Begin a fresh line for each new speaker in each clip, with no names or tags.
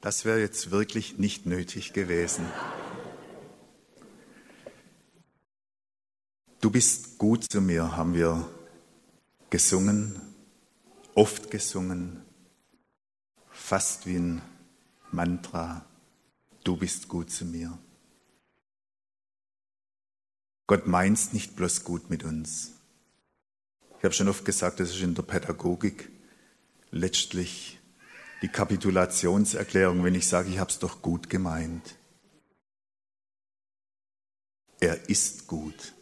Das wäre jetzt wirklich nicht nötig gewesen. Du bist gut zu mir, haben wir gesungen, oft gesungen, fast wie ein Mantra. Du bist gut zu mir. Gott meint nicht bloß gut mit uns. Ich habe schon oft gesagt, das ist in der Pädagogik letztlich die Kapitulationserklärung, wenn ich sage, ich habe es doch gut gemeint. Er ist gut.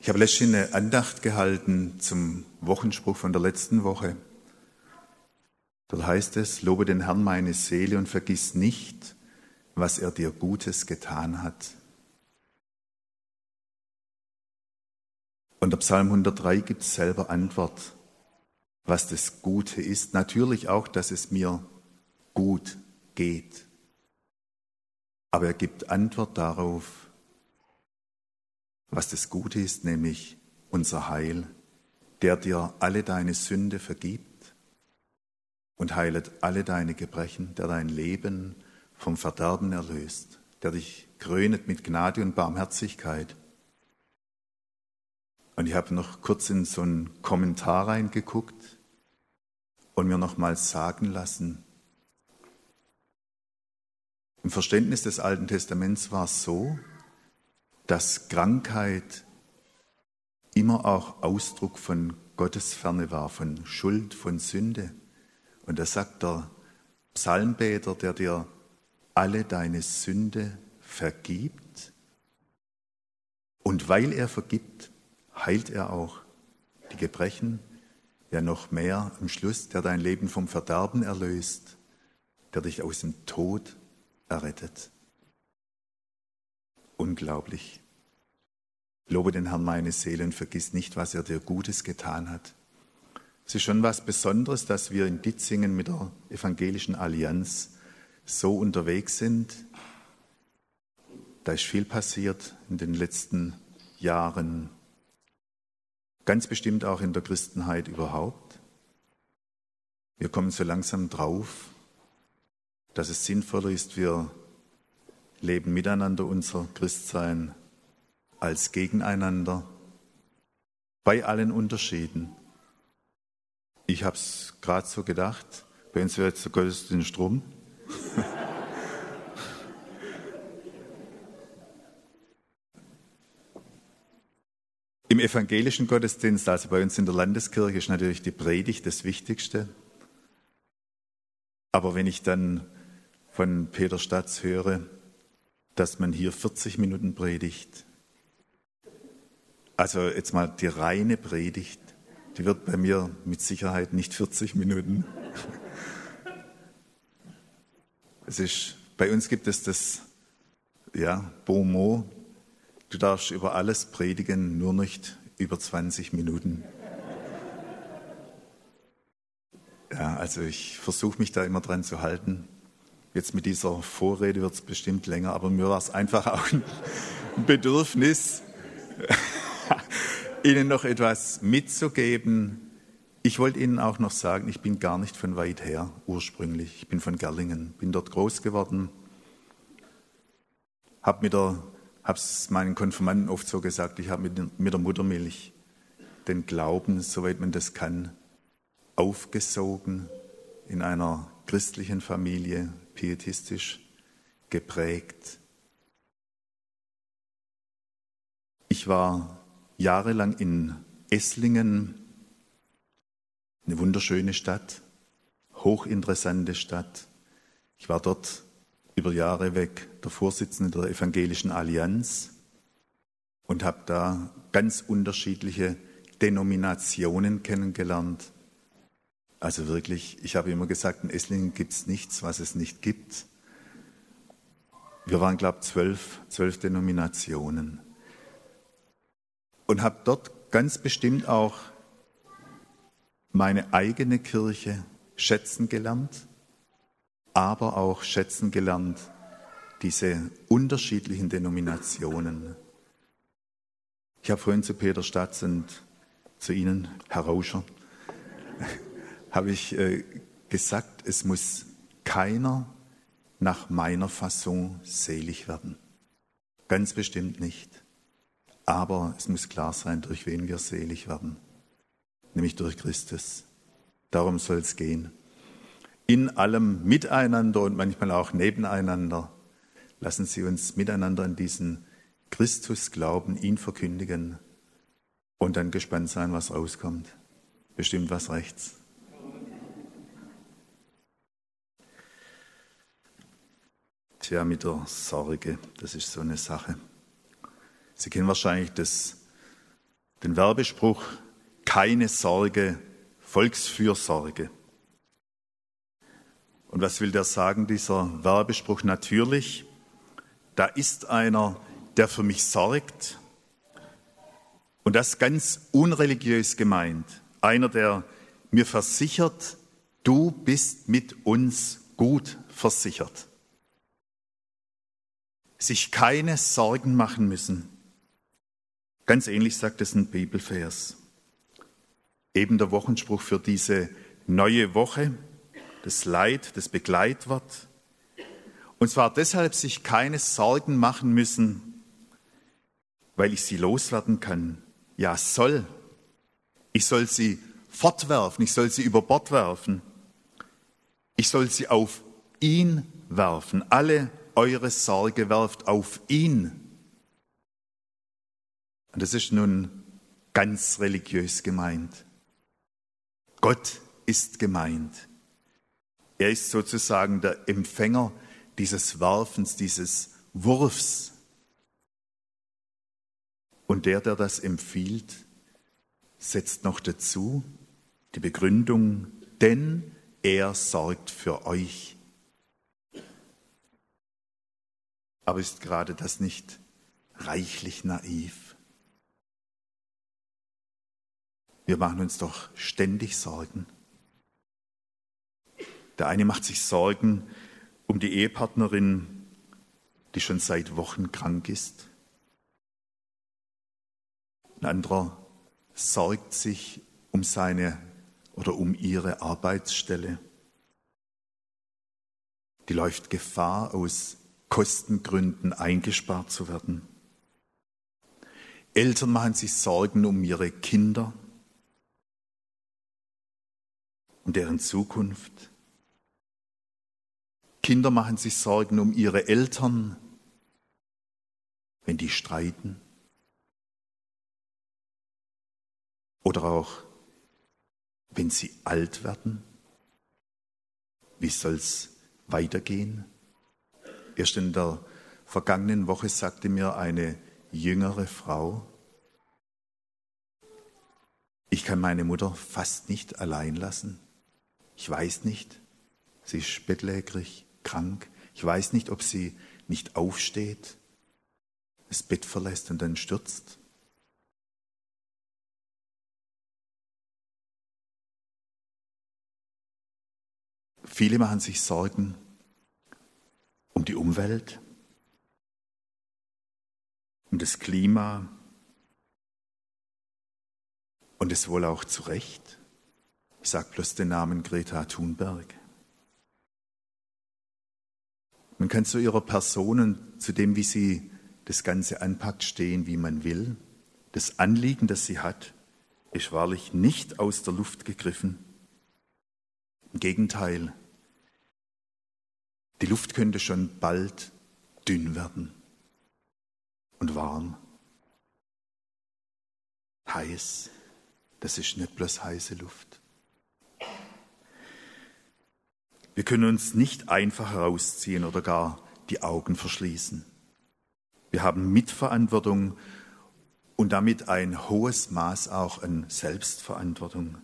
Ich habe letztens eine Andacht gehalten zum Wochenspruch von der letzten Woche. Dort heißt es, lobe den Herrn meine Seele und vergiss nicht, was er dir Gutes getan hat. Und der Psalm 103 gibt selber Antwort was das Gute ist. Natürlich auch, dass es mir gut geht. Aber er gibt Antwort darauf, was das Gute ist, nämlich unser Heil, der dir alle deine Sünde vergibt und heilet alle deine Gebrechen, der dein Leben vom Verderben erlöst, der dich krönet mit Gnade und Barmherzigkeit. Und ich habe noch kurz in so einen Kommentar reingeguckt und mir nochmals sagen lassen, im Verständnis des Alten Testaments war es so, dass Krankheit immer auch Ausdruck von Gottesferne war, von Schuld, von Sünde. Und da sagt der Psalmbeter, der dir alle deine Sünde vergibt. Und weil er vergibt, heilt er auch die Gebrechen, ja noch mehr am Schluss, der dein Leben vom Verderben erlöst, der dich aus dem Tod errettet. Unglaublich. Lobe den Herrn meine Seele und vergiss nicht, was er dir Gutes getan hat. Es ist schon was Besonderes, dass wir in Ditzingen mit der Evangelischen Allianz so unterwegs sind. Da ist viel passiert in den letzten Jahren. Ganz bestimmt auch in der Christenheit überhaupt. Wir kommen so langsam drauf, dass es sinnvoller ist, wir leben miteinander unser Christsein als gegeneinander, bei allen Unterschieden. Ich habe es gerade so gedacht, bei uns wäre jetzt der Gottesdienst rum. Im evangelischen Gottesdienst, also bei uns in der Landeskirche, ist natürlich die Predigt das Wichtigste. Aber wenn ich dann von Peter Statz höre, dass man hier 40 Minuten predigt, also jetzt mal die reine Predigt, die wird bei mir mit Sicherheit nicht 40 Minuten. Es ist, bei uns gibt es das, ja, Bon Du darfst über alles predigen, nur nicht über 20 Minuten. Ja, also ich versuche mich da immer dran zu halten. Jetzt mit dieser Vorrede wird es bestimmt länger, aber mir war es einfach auch ein Bedürfnis, Ihnen noch etwas mitzugeben. Ich wollte Ihnen auch noch sagen, ich bin gar nicht von weit her ursprünglich. Ich bin von Gerlingen, bin dort groß geworden, habe mit der habe es meinen Konfirmanden oft so gesagt, ich habe mit, mit der Muttermilch den Glauben, soweit man das kann, aufgesogen in einer christlichen Familie, pietistisch geprägt. Ich war jahrelang in Esslingen, eine wunderschöne Stadt, hochinteressante Stadt. Ich war dort über Jahre weg der Vorsitzende der Evangelischen Allianz und habe da ganz unterschiedliche Denominationen kennengelernt. Also wirklich, ich habe immer gesagt, in Esslingen gibt es nichts, was es nicht gibt. Wir waren, glaube ich, zwölf, zwölf Denominationen. Und habe dort ganz bestimmt auch meine eigene Kirche schätzen gelernt aber auch schätzen gelernt, diese unterschiedlichen Denominationen. Ich habe vorhin zu Peter Statz und zu Ihnen, Herr Rauscher, habe ich äh, gesagt, es muss keiner nach meiner Fasson selig werden. Ganz bestimmt nicht. Aber es muss klar sein, durch wen wir selig werden. Nämlich durch Christus. Darum soll es gehen. In allem miteinander und manchmal auch nebeneinander. Lassen Sie uns miteinander an diesen Christus glauben, ihn verkündigen und dann gespannt sein, was rauskommt. Bestimmt was rechts. Tja, mit der Sorge, das ist so eine Sache. Sie kennen wahrscheinlich das, den Werbespruch, keine Sorge, Volksfürsorge. Und was will der sagen, dieser Werbespruch? Natürlich, da ist einer, der für mich sorgt. Und das ganz unreligiös gemeint. Einer, der mir versichert, du bist mit uns gut versichert sich keine Sorgen machen müssen. Ganz ähnlich sagt es ein Bibelvers. Eben der Wochenspruch für diese neue Woche, das Leid, das Begleitwort. Und zwar deshalb sich keine Sorgen machen müssen, weil ich sie loswerden kann. Ja, soll. Ich soll sie fortwerfen, ich soll sie über Bord werfen. Ich soll sie auf ihn werfen, alle eure Sorge werft auf ihn. Und das ist nun ganz religiös gemeint. Gott ist gemeint. Er ist sozusagen der Empfänger dieses Werfens, dieses Wurfs. Und der, der das empfiehlt, setzt noch dazu die Begründung, denn er sorgt für euch. Aber ist gerade das nicht reichlich naiv? Wir machen uns doch ständig Sorgen. Der eine macht sich Sorgen um die Ehepartnerin, die schon seit Wochen krank ist. Ein anderer sorgt sich um seine oder um ihre Arbeitsstelle. Die läuft Gefahr, aus Kostengründen eingespart zu werden. Eltern machen sich Sorgen um ihre Kinder und deren Zukunft. Kinder machen sich Sorgen um ihre Eltern, wenn die streiten. Oder auch, wenn sie alt werden. Wie soll es weitergehen? Erst in der vergangenen Woche sagte mir eine jüngere Frau, ich kann meine Mutter fast nicht allein lassen. Ich weiß nicht, sie ist bettlägerig, krank. Ich weiß nicht, ob sie nicht aufsteht, das Bett verlässt und dann stürzt. Viele machen sich Sorgen um die Umwelt, um das Klima und es wohl auch zu Recht. Ich sage bloß den Namen Greta Thunberg. Man kann zu ihrer Person und zu dem, wie sie das Ganze anpackt, stehen, wie man will. Das Anliegen, das sie hat, ist wahrlich nicht aus der Luft gegriffen. Im Gegenteil, die Luft könnte schon bald dünn werden und warm. Heiß, das ist nicht bloß heiße Luft. Wir können uns nicht einfach herausziehen oder gar die Augen verschließen. Wir haben Mitverantwortung und damit ein hohes Maß auch an Selbstverantwortung.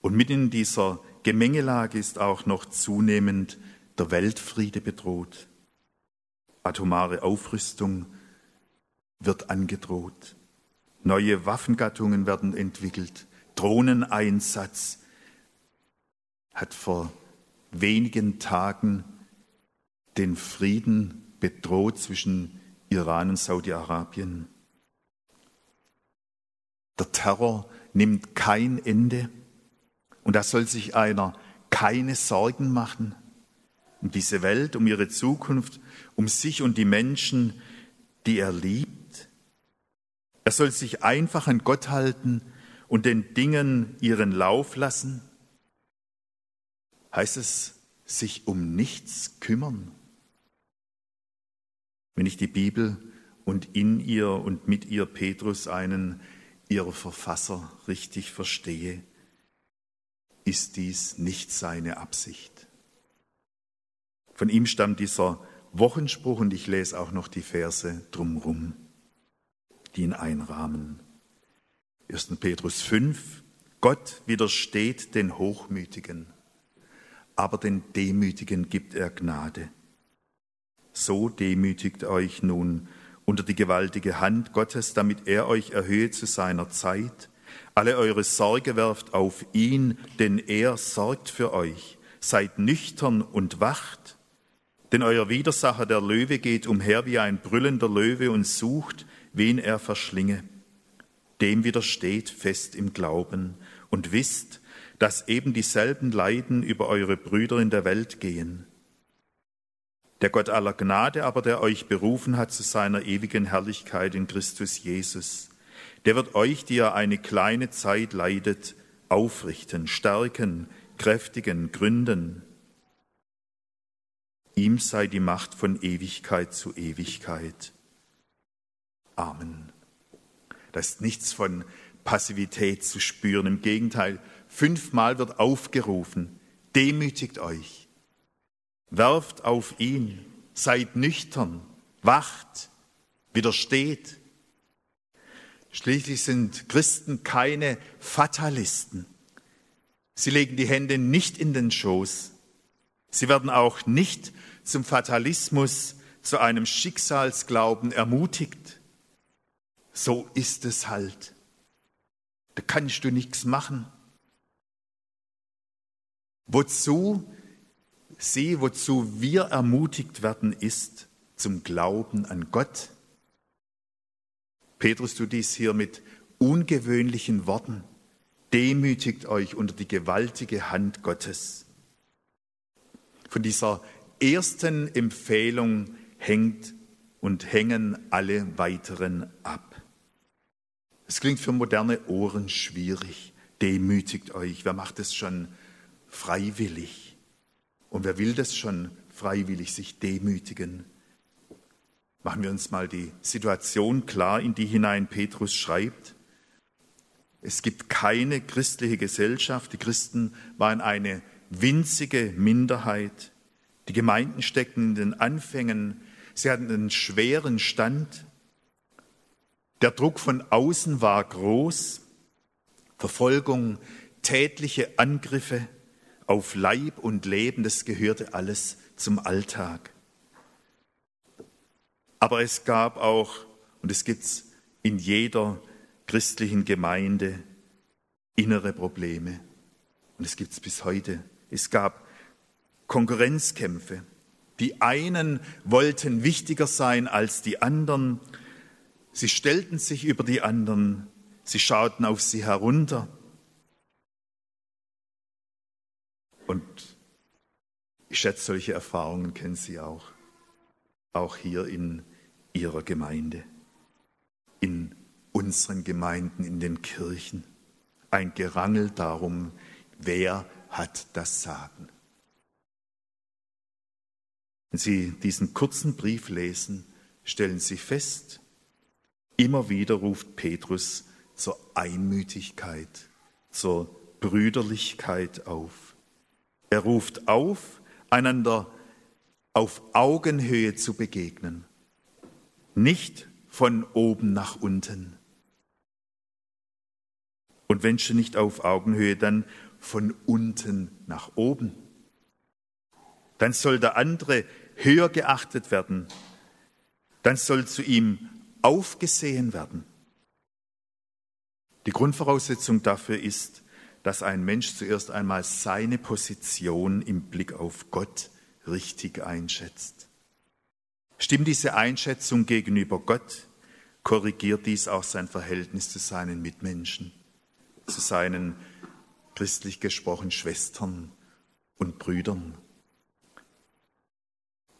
Und mitten in dieser Gemengelage ist auch noch zunehmend der Weltfriede bedroht. Atomare Aufrüstung wird angedroht. Neue Waffengattungen werden entwickelt. Drohneneinsatz hat vor wenigen Tagen den Frieden bedroht zwischen Iran und Saudi-Arabien. Der Terror nimmt kein Ende. Und da soll sich einer keine Sorgen machen um diese Welt, um ihre Zukunft, um sich und die Menschen, die er liebt. Er soll sich einfach an Gott halten und den Dingen ihren Lauf lassen. Heißt es, sich um nichts kümmern? Wenn ich die Bibel und in ihr und mit ihr Petrus einen ihrer Verfasser richtig verstehe, ist dies nicht seine Absicht. Von ihm stammt dieser Wochenspruch und ich lese auch noch die Verse drumrum, die ihn einrahmen. 1. Petrus 5, Gott widersteht den Hochmütigen, aber den Demütigen gibt er Gnade. So demütigt euch nun unter die gewaltige Hand Gottes, damit er euch erhöhe zu seiner Zeit. Alle eure Sorge werft auf ihn, denn er sorgt für euch. Seid nüchtern und wacht, denn euer Widersacher der Löwe geht umher wie ein brüllender Löwe und sucht, wen er verschlinge. Dem widersteht fest im Glauben und wisst, dass eben dieselben Leiden über eure Brüder in der Welt gehen. Der Gott aller Gnade aber, der euch berufen hat zu seiner ewigen Herrlichkeit in Christus Jesus, der wird euch, die ihr eine kleine Zeit leidet, aufrichten, stärken, kräftigen, gründen. Ihm sei die Macht von Ewigkeit zu Ewigkeit. Amen. Da ist nichts von Passivität zu spüren. Im Gegenteil, fünfmal wird aufgerufen, demütigt euch Werft auf ihn, seid nüchtern, wacht, widersteht. Schließlich sind Christen keine Fatalisten. Sie legen die Hände nicht in den Schoß. Sie werden auch nicht zum Fatalismus, zu einem Schicksalsglauben ermutigt. So ist es halt. Da kannst du nichts machen. Wozu Sie, wozu wir ermutigt werden, ist zum Glauben an Gott. Petrus tut dies hier mit ungewöhnlichen Worten. Demütigt euch unter die gewaltige Hand Gottes. Von dieser ersten Empfehlung hängt und hängen alle weiteren ab. Es klingt für moderne Ohren schwierig. Demütigt euch. Wer macht es schon freiwillig? Und wer will das schon freiwillig sich demütigen? Machen wir uns mal die Situation klar, in die hinein Petrus schreibt. Es gibt keine christliche Gesellschaft. Die Christen waren eine winzige Minderheit. Die Gemeinden steckten in den Anfängen. Sie hatten einen schweren Stand. Der Druck von außen war groß. Verfolgung, tätliche Angriffe auf Leib und Leben, das gehörte alles zum Alltag. Aber es gab auch, und es gibt es in jeder christlichen Gemeinde, innere Probleme. Und es gibt es bis heute. Es gab Konkurrenzkämpfe. Die einen wollten wichtiger sein als die anderen. Sie stellten sich über die anderen. Sie schauten auf sie herunter. Und ich schätze, solche Erfahrungen kennen Sie auch, auch hier in Ihrer Gemeinde, in unseren Gemeinden, in den Kirchen. Ein Gerangel darum, wer hat das Sagen. Wenn Sie diesen kurzen Brief lesen, stellen Sie fest, immer wieder ruft Petrus zur Einmütigkeit, zur Brüderlichkeit auf. Er ruft auf, einander auf Augenhöhe zu begegnen, nicht von oben nach unten. Und wenn schon nicht auf Augenhöhe, dann von unten nach oben. Dann soll der andere höher geachtet werden. Dann soll zu ihm aufgesehen werden. Die Grundvoraussetzung dafür ist, dass ein Mensch zuerst einmal seine Position im Blick auf Gott richtig einschätzt. Stimmt diese Einschätzung gegenüber Gott, korrigiert dies auch sein Verhältnis zu seinen Mitmenschen, zu seinen christlich gesprochen Schwestern und Brüdern.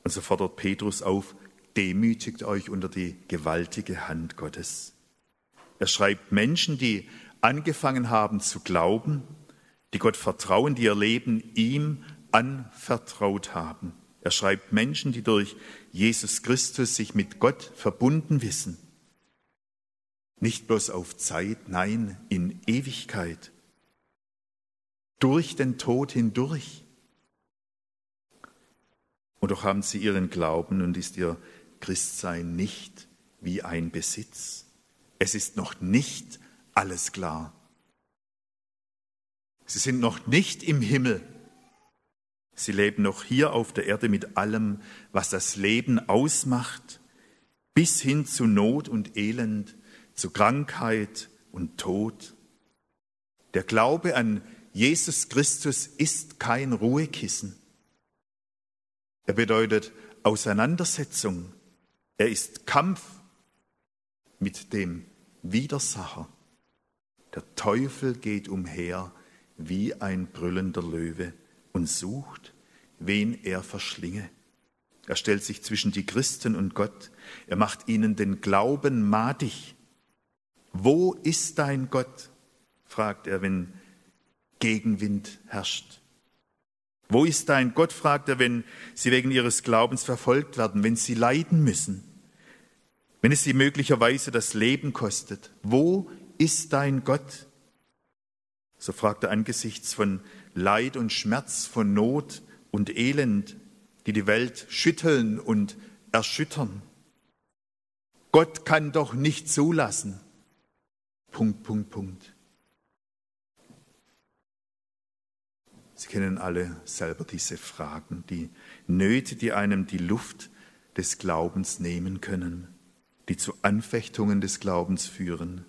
Und so fordert Petrus auf, demütigt euch unter die gewaltige Hand Gottes. Er schreibt Menschen, die angefangen haben zu glauben, die Gott vertrauen, die ihr Leben ihm anvertraut haben. Er schreibt Menschen, die durch Jesus Christus sich mit Gott verbunden wissen. Nicht bloß auf Zeit, nein, in Ewigkeit. Durch den Tod hindurch. Und doch haben sie ihren Glauben und ist ihr Christsein nicht wie ein Besitz. Es ist noch nicht alles klar. Sie sind noch nicht im Himmel. Sie leben noch hier auf der Erde mit allem, was das Leben ausmacht, bis hin zu Not und Elend, zu Krankheit und Tod. Der Glaube an Jesus Christus ist kein Ruhekissen. Er bedeutet Auseinandersetzung. Er ist Kampf mit dem Widersacher. Der Teufel geht umher wie ein brüllender Löwe und sucht, wen er verschlinge. Er stellt sich zwischen die Christen und Gott. Er macht ihnen den Glauben madig. Wo ist dein Gott? fragt er, wenn Gegenwind herrscht. Wo ist dein Gott? fragt er, wenn sie wegen ihres Glaubens verfolgt werden, wenn sie leiden müssen, wenn es sie möglicherweise das Leben kostet. Wo ist dein Gott? So fragt er angesichts von Leid und Schmerz, von Not und Elend, die die Welt schütteln und erschüttern. Gott kann doch nicht zulassen. Punkt, Punkt, Punkt. Sie kennen alle selber diese Fragen, die Nöte, die einem die Luft des Glaubens nehmen können, die zu Anfechtungen des Glaubens führen,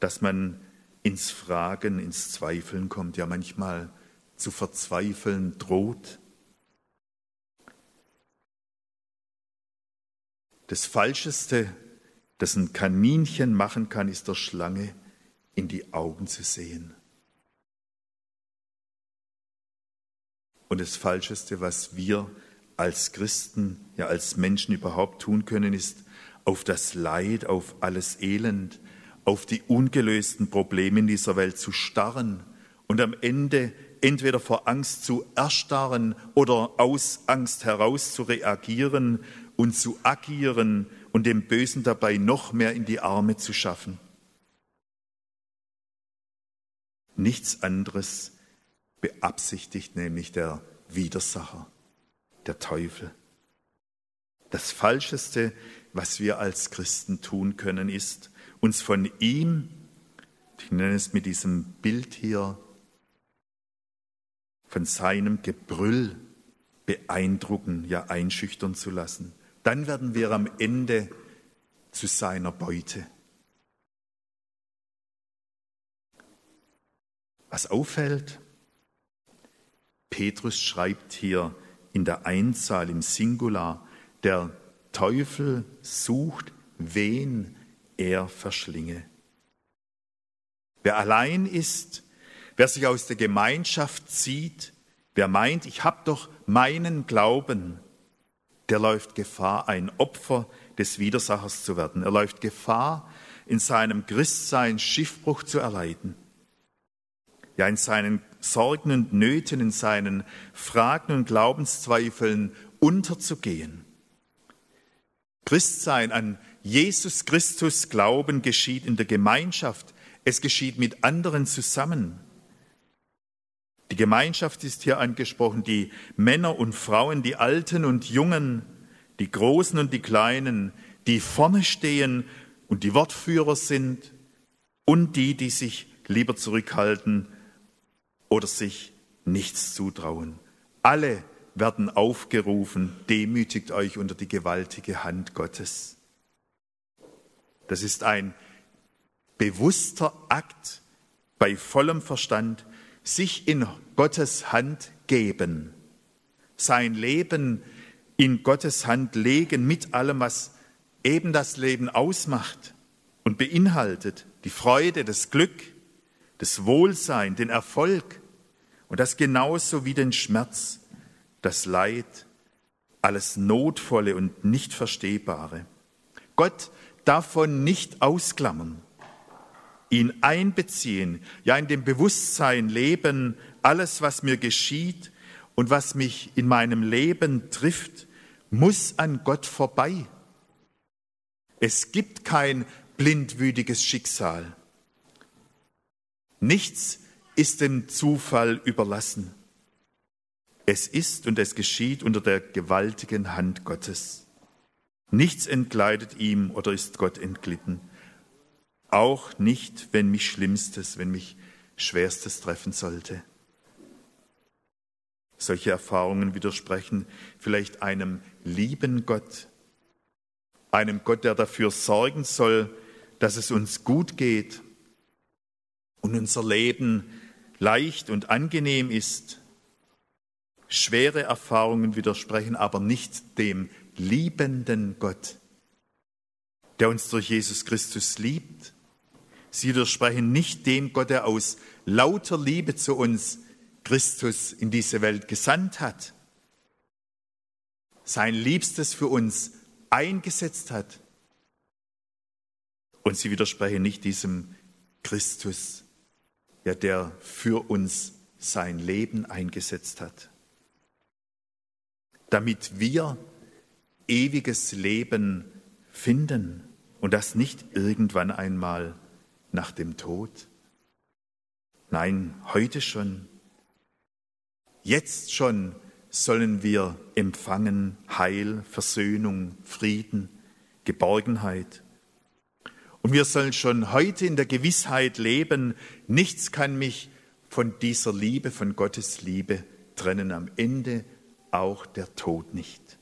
dass man ins Fragen, ins Zweifeln kommt, ja manchmal zu verzweifeln droht. Das Falscheste, das ein Kaninchen machen kann, ist der Schlange in die Augen zu sehen. Und das Falscheste, was wir als Christen, ja als Menschen überhaupt tun können, ist auf das Leid, auf alles Elend, auf die ungelösten Probleme in dieser Welt zu starren und am Ende entweder vor Angst zu erstarren oder aus Angst heraus zu reagieren und zu agieren und dem Bösen dabei noch mehr in die Arme zu schaffen. Nichts anderes beabsichtigt nämlich der Widersacher, der Teufel. Das Falscheste, was wir als Christen tun können, ist, uns von ihm, ich nenne es mit diesem Bild hier, von seinem Gebrüll beeindrucken, ja einschüchtern zu lassen. Dann werden wir am Ende zu seiner Beute. Was auffällt, Petrus schreibt hier in der Einzahl im Singular, der Teufel sucht, wen er verschlinge. Wer allein ist, wer sich aus der Gemeinschaft zieht, wer meint, ich habe doch meinen Glauben, der läuft Gefahr, ein Opfer des Widersachers zu werden. Er läuft Gefahr, in seinem Christsein Schiffbruch zu erleiden ja in seinen Sorgen und Nöten, in seinen Fragen und Glaubenszweifeln unterzugehen. Christsein an Jesus Christus Glauben geschieht in der Gemeinschaft, es geschieht mit anderen zusammen. Die Gemeinschaft ist hier angesprochen, die Männer und Frauen, die Alten und Jungen, die Großen und die Kleinen, die vorne stehen und die Wortführer sind und die, die sich lieber zurückhalten oder sich nichts zutrauen. Alle werden aufgerufen, demütigt euch unter die gewaltige Hand Gottes. Das ist ein bewusster Akt bei vollem Verstand, sich in Gottes Hand geben, sein Leben in Gottes Hand legen mit allem, was eben das Leben ausmacht und beinhaltet, die Freude, das Glück, das Wohlsein, den Erfolg Und das genauso wie den Schmerz, das Leid, alles Notvolle und nicht Verstehbare. Gott davon nicht ausklammern, ihn einbeziehen, ja in dem Bewusstsein leben, alles, was mir geschieht und was mich in meinem Leben trifft, muss an Gott vorbei. Es gibt kein blindwütiges Schicksal. Nichts ist dem Zufall überlassen. Es ist und es geschieht unter der gewaltigen Hand Gottes. Nichts entgleitet ihm oder ist Gott entglitten. Auch nicht, wenn mich Schlimmstes, wenn mich Schwerstes treffen sollte. Solche Erfahrungen widersprechen vielleicht einem lieben Gott, einem Gott, der dafür sorgen soll, dass es uns gut geht und unser Leben leicht und angenehm ist. Schwere Erfahrungen widersprechen aber nicht dem liebenden Gott, der uns durch Jesus Christus liebt. Sie widersprechen nicht dem Gott, der aus lauter Liebe zu uns Christus in diese Welt gesandt hat, sein Liebstes für uns eingesetzt hat. Und sie widersprechen nicht diesem Christus, ja, der für uns sein Leben eingesetzt hat, damit wir ewiges Leben finden und das nicht irgendwann einmal nach dem Tod. Nein, heute schon. Jetzt schon sollen wir empfangen Heil, Versöhnung, Frieden, Geborgenheit. Und wir sollen schon heute in der Gewissheit leben, nichts kann mich von dieser Liebe, von Gottes Liebe trennen. Am Ende auch der Tod nicht.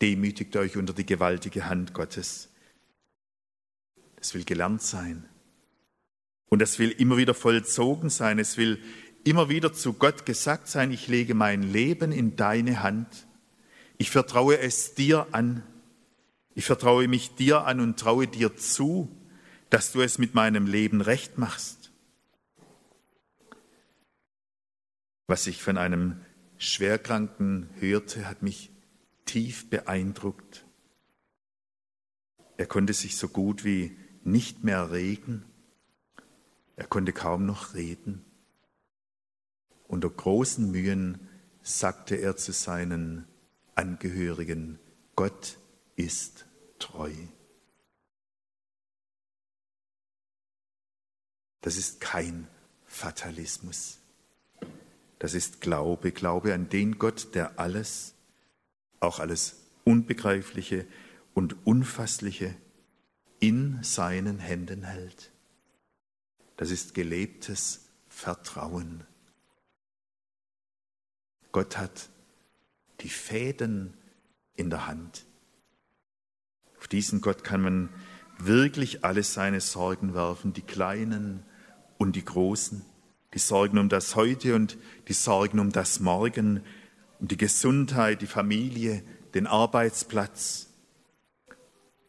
Demütigt euch unter die gewaltige Hand Gottes. Es will gelernt sein. Und es will immer wieder vollzogen sein. Es will immer wieder zu Gott gesagt sein, ich lege mein Leben in deine Hand. Ich vertraue es dir an. Ich vertraue mich dir an und traue dir zu, dass du es mit meinem Leben recht machst. Was ich von einem Schwerkranken hörte, hat mich tief beeindruckt. Er konnte sich so gut wie nicht mehr regen. Er konnte kaum noch reden. Unter großen Mühen sagte er zu seinen Angehörigen, Gott ist treu. Das ist kein Fatalismus. Das ist Glaube, Glaube an den Gott, der alles, auch alles Unbegreifliche und Unfassliche in seinen Händen hält. Das ist gelebtes Vertrauen. Gott hat die Fäden in der Hand. Auf diesen Gott kann man wirklich alle seine Sorgen werfen, die kleinen und die großen, die Sorgen um das Heute und die Sorgen um das Morgen, um die Gesundheit, die Familie, den Arbeitsplatz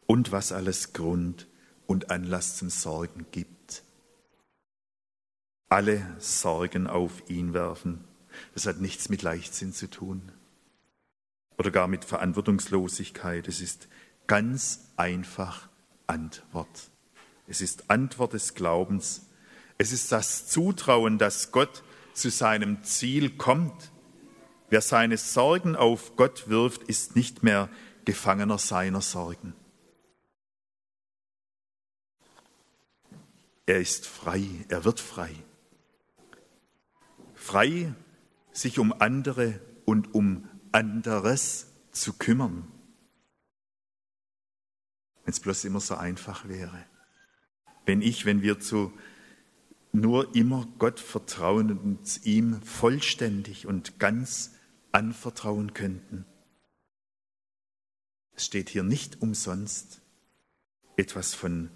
und was alles Grund und Anlass zum Sorgen gibt. Alle Sorgen auf ihn werfen. Das hat nichts mit Leichtsinn zu tun oder gar mit Verantwortungslosigkeit. Es ist ganz einfach Antwort. Es ist Antwort des Glaubens. Es ist das Zutrauen, dass Gott zu seinem Ziel kommt. Wer seine Sorgen auf Gott wirft, ist nicht mehr Gefangener seiner Sorgen. Er ist frei, er wird frei. Frei, sich um andere und um anderes zu kümmern. Wenn es bloß immer so einfach wäre. Wenn ich, wenn wir zu nur immer Gott vertrauen und uns ihm vollständig und ganz anvertrauen könnten. Es steht hier nicht umsonst etwas von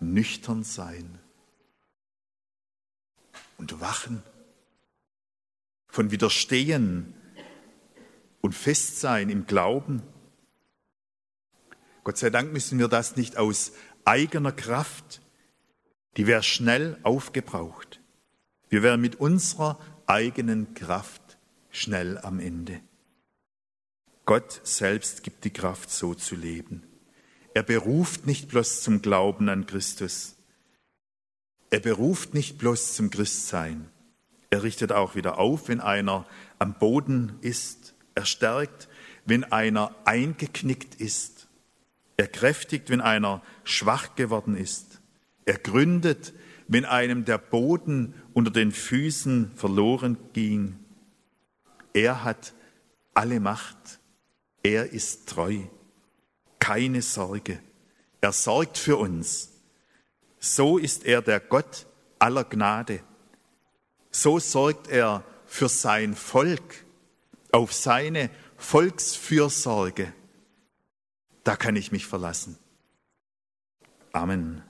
nüchtern sein und wachen, von Widerstehen und Festsein im Glauben. Gott sei Dank müssen wir das nicht aus eigener Kraft, die wäre schnell aufgebraucht. Wir wären mit unserer eigenen Kraft schnell am Ende. Gott selbst gibt die Kraft, so zu leben. Er beruft nicht bloß zum Glauben an Christus. Er beruft nicht bloß zum Christsein. Er richtet auch wieder auf, wenn einer am Boden ist. Er stärkt, wenn einer eingeknickt ist. Er kräftigt, wenn einer schwach geworden ist. Er gründet, wenn einem der Boden unter den Füßen verloren ging. Er hat alle Macht. Er ist treu. Keine Sorge. Er sorgt für uns. So ist er der Gott aller Gnade. So sorgt er für sein Volk, auf seine Volksfürsorge. Da kann ich mich verlassen. Amen.